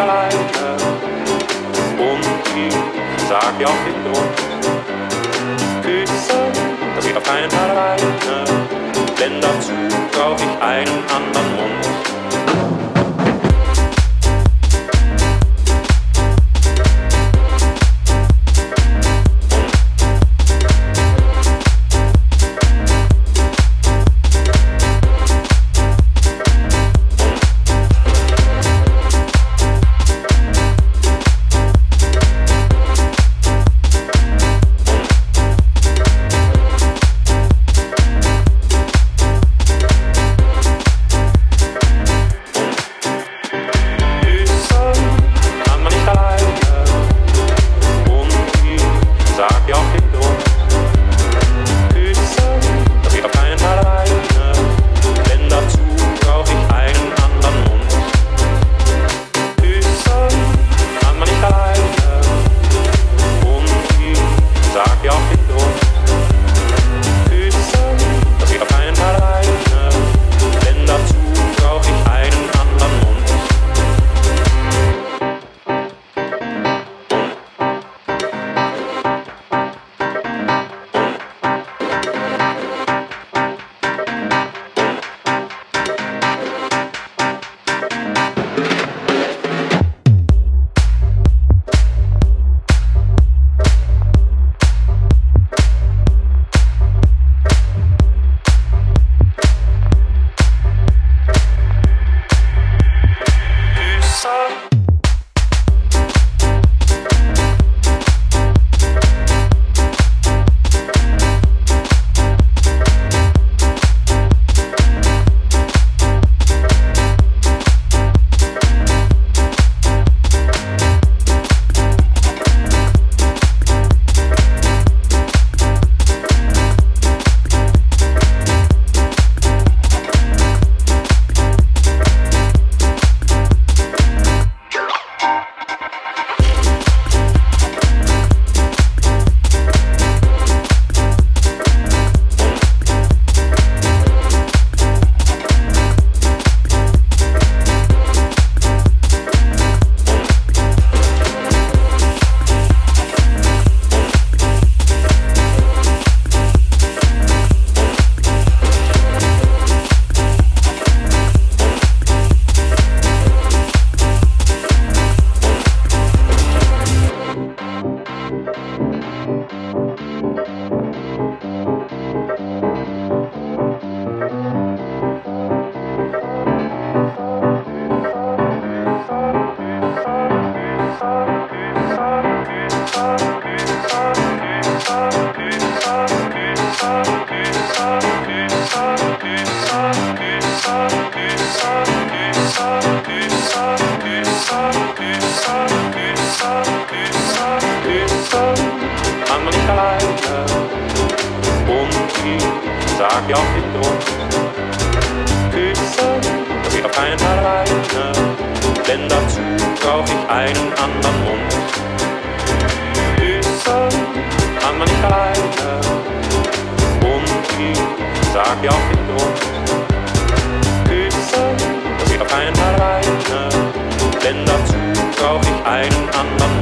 alleine und ich sag ja auch den Grund. Küssen, das geht auf keinen Fall alleine, denn dazu brauch ich einen anderen Mund. Kann man nicht alleine und ich sag dir auf den Grund. Küssen, das geht auf keinen Fall alleine, denn dazu brauche ich einen anderen Mund.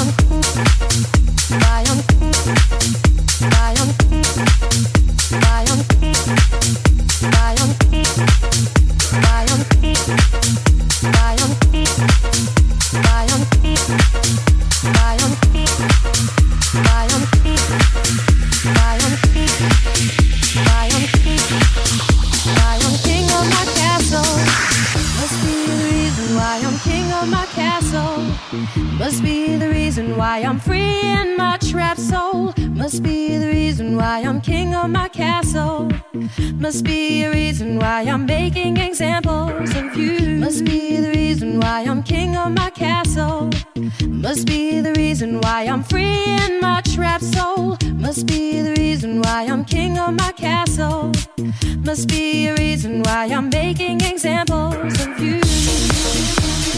must be a reason why I'm making examples of you.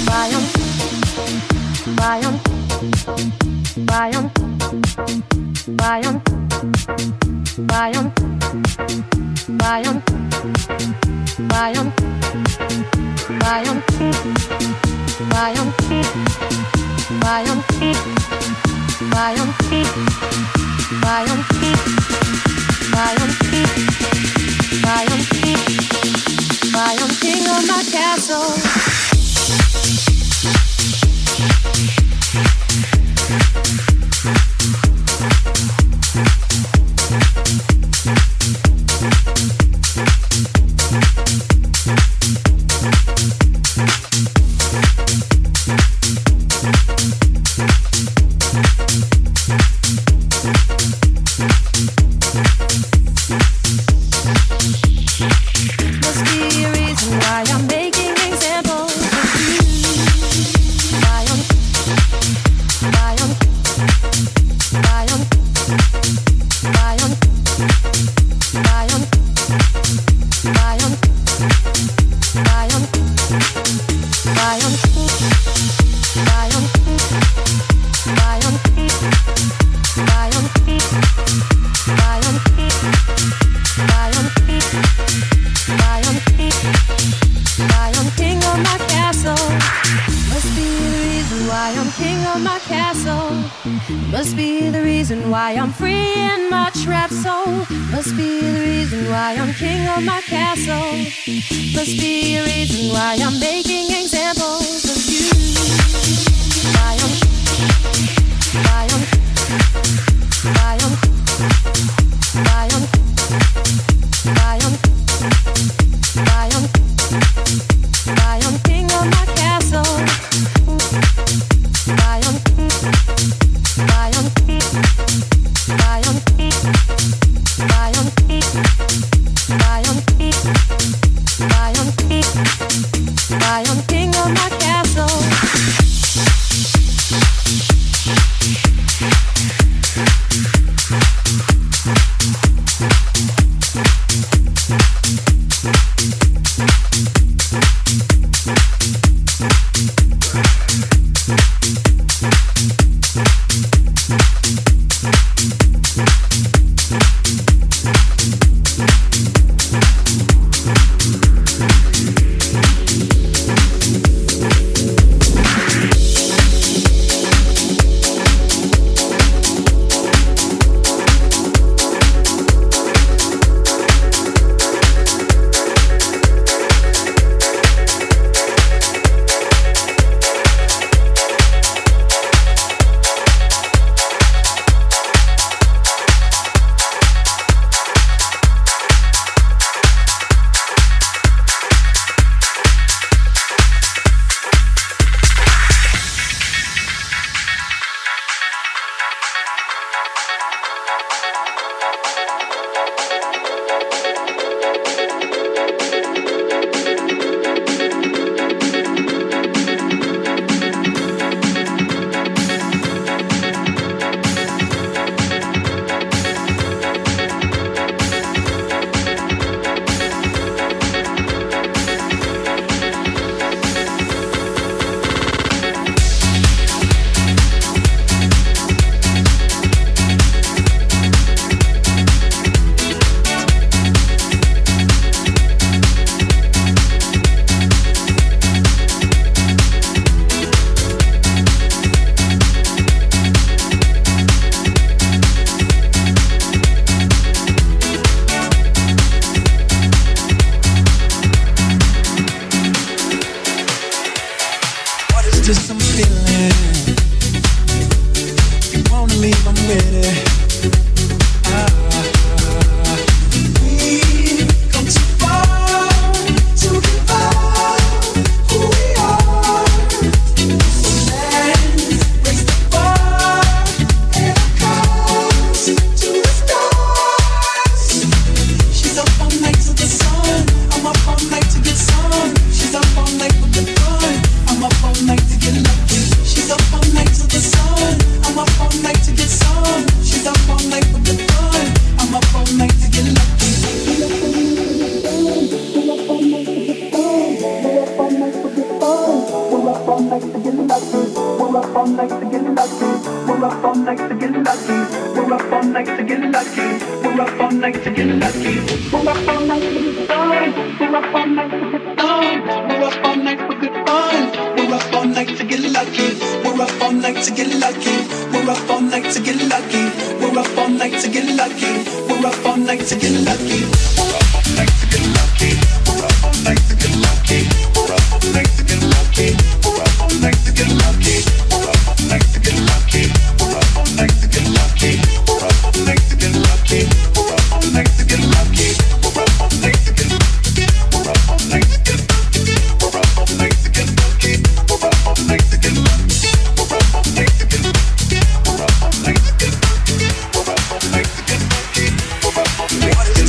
Why I'm, why I'm, why I'm, why I'm, why I'm, why I'm, why I'm, why I'm, why I'm, why I'm, why I'm, why I'm, why I'm. my castle.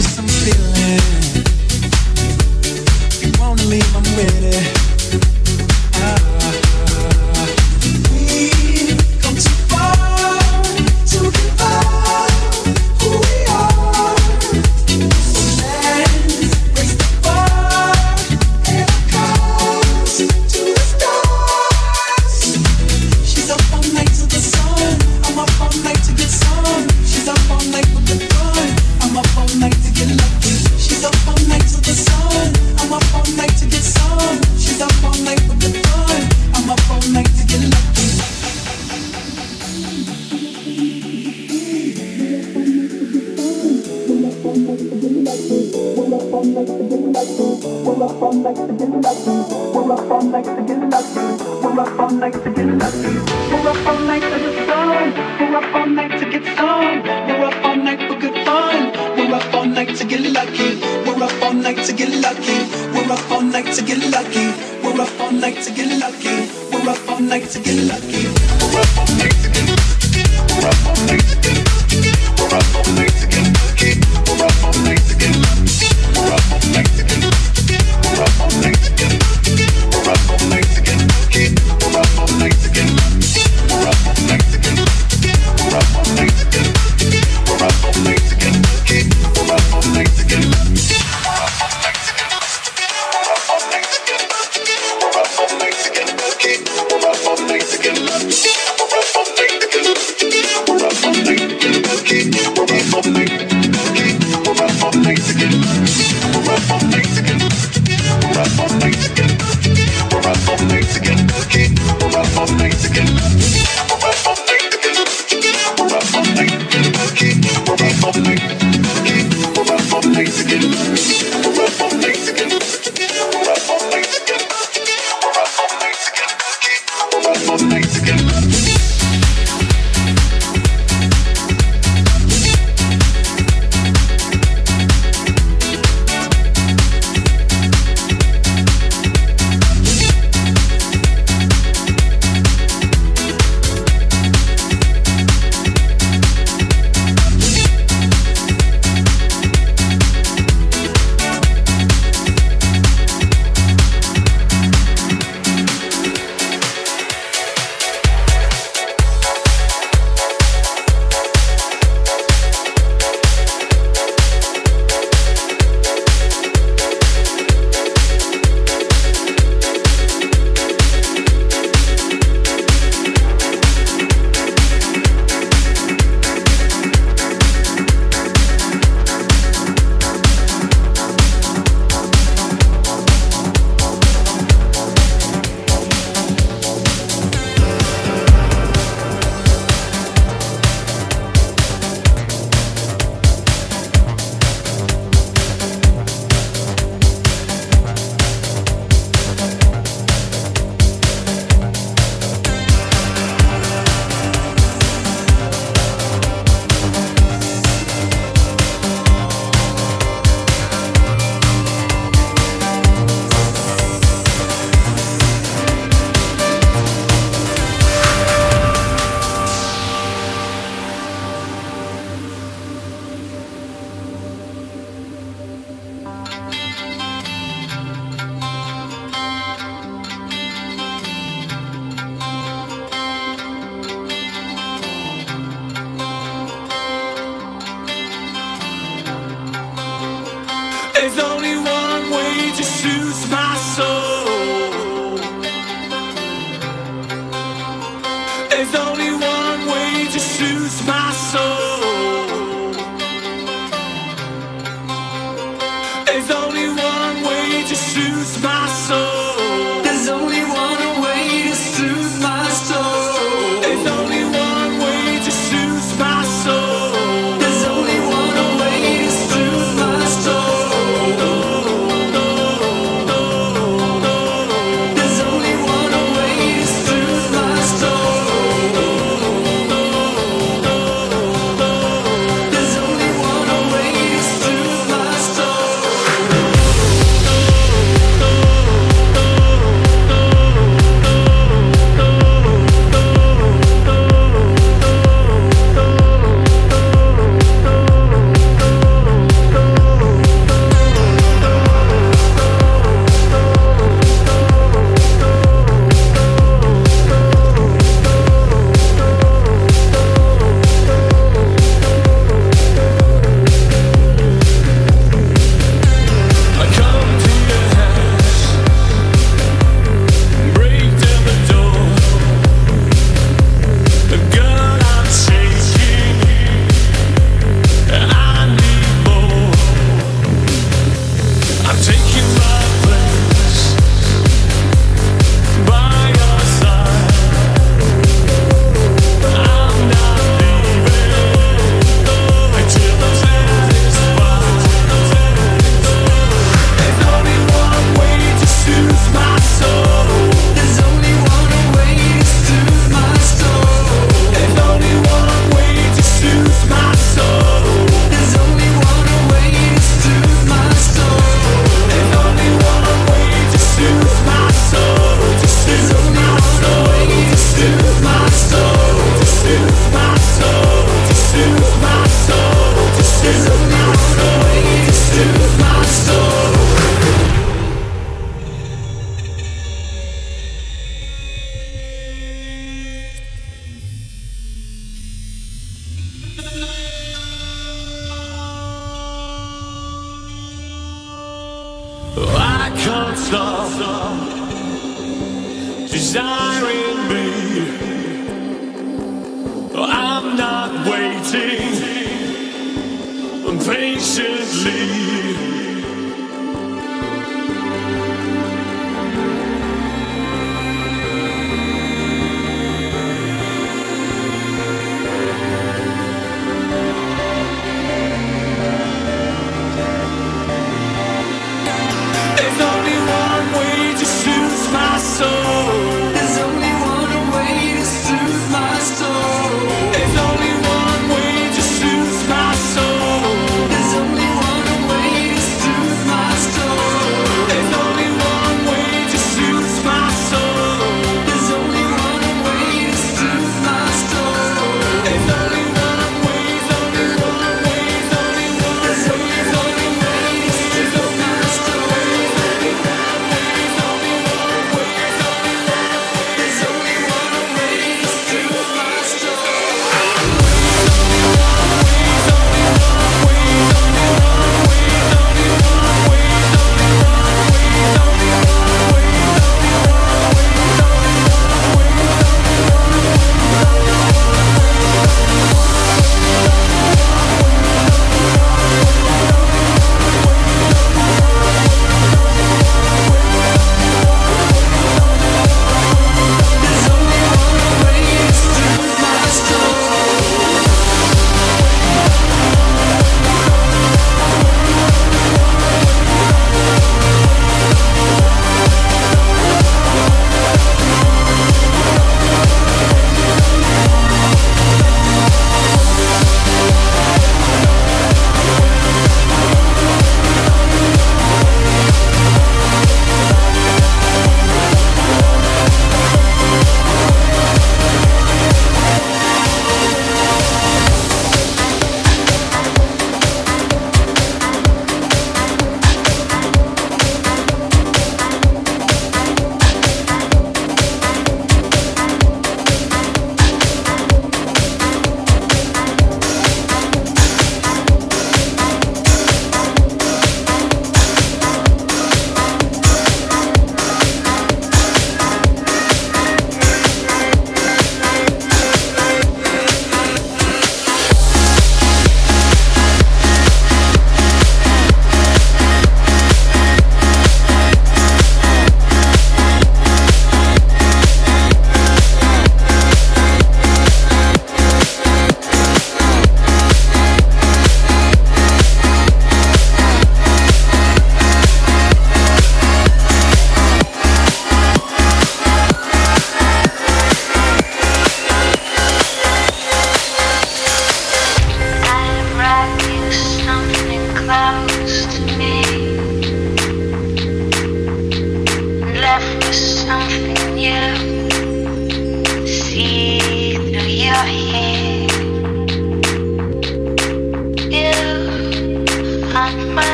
To shoot.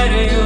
Friday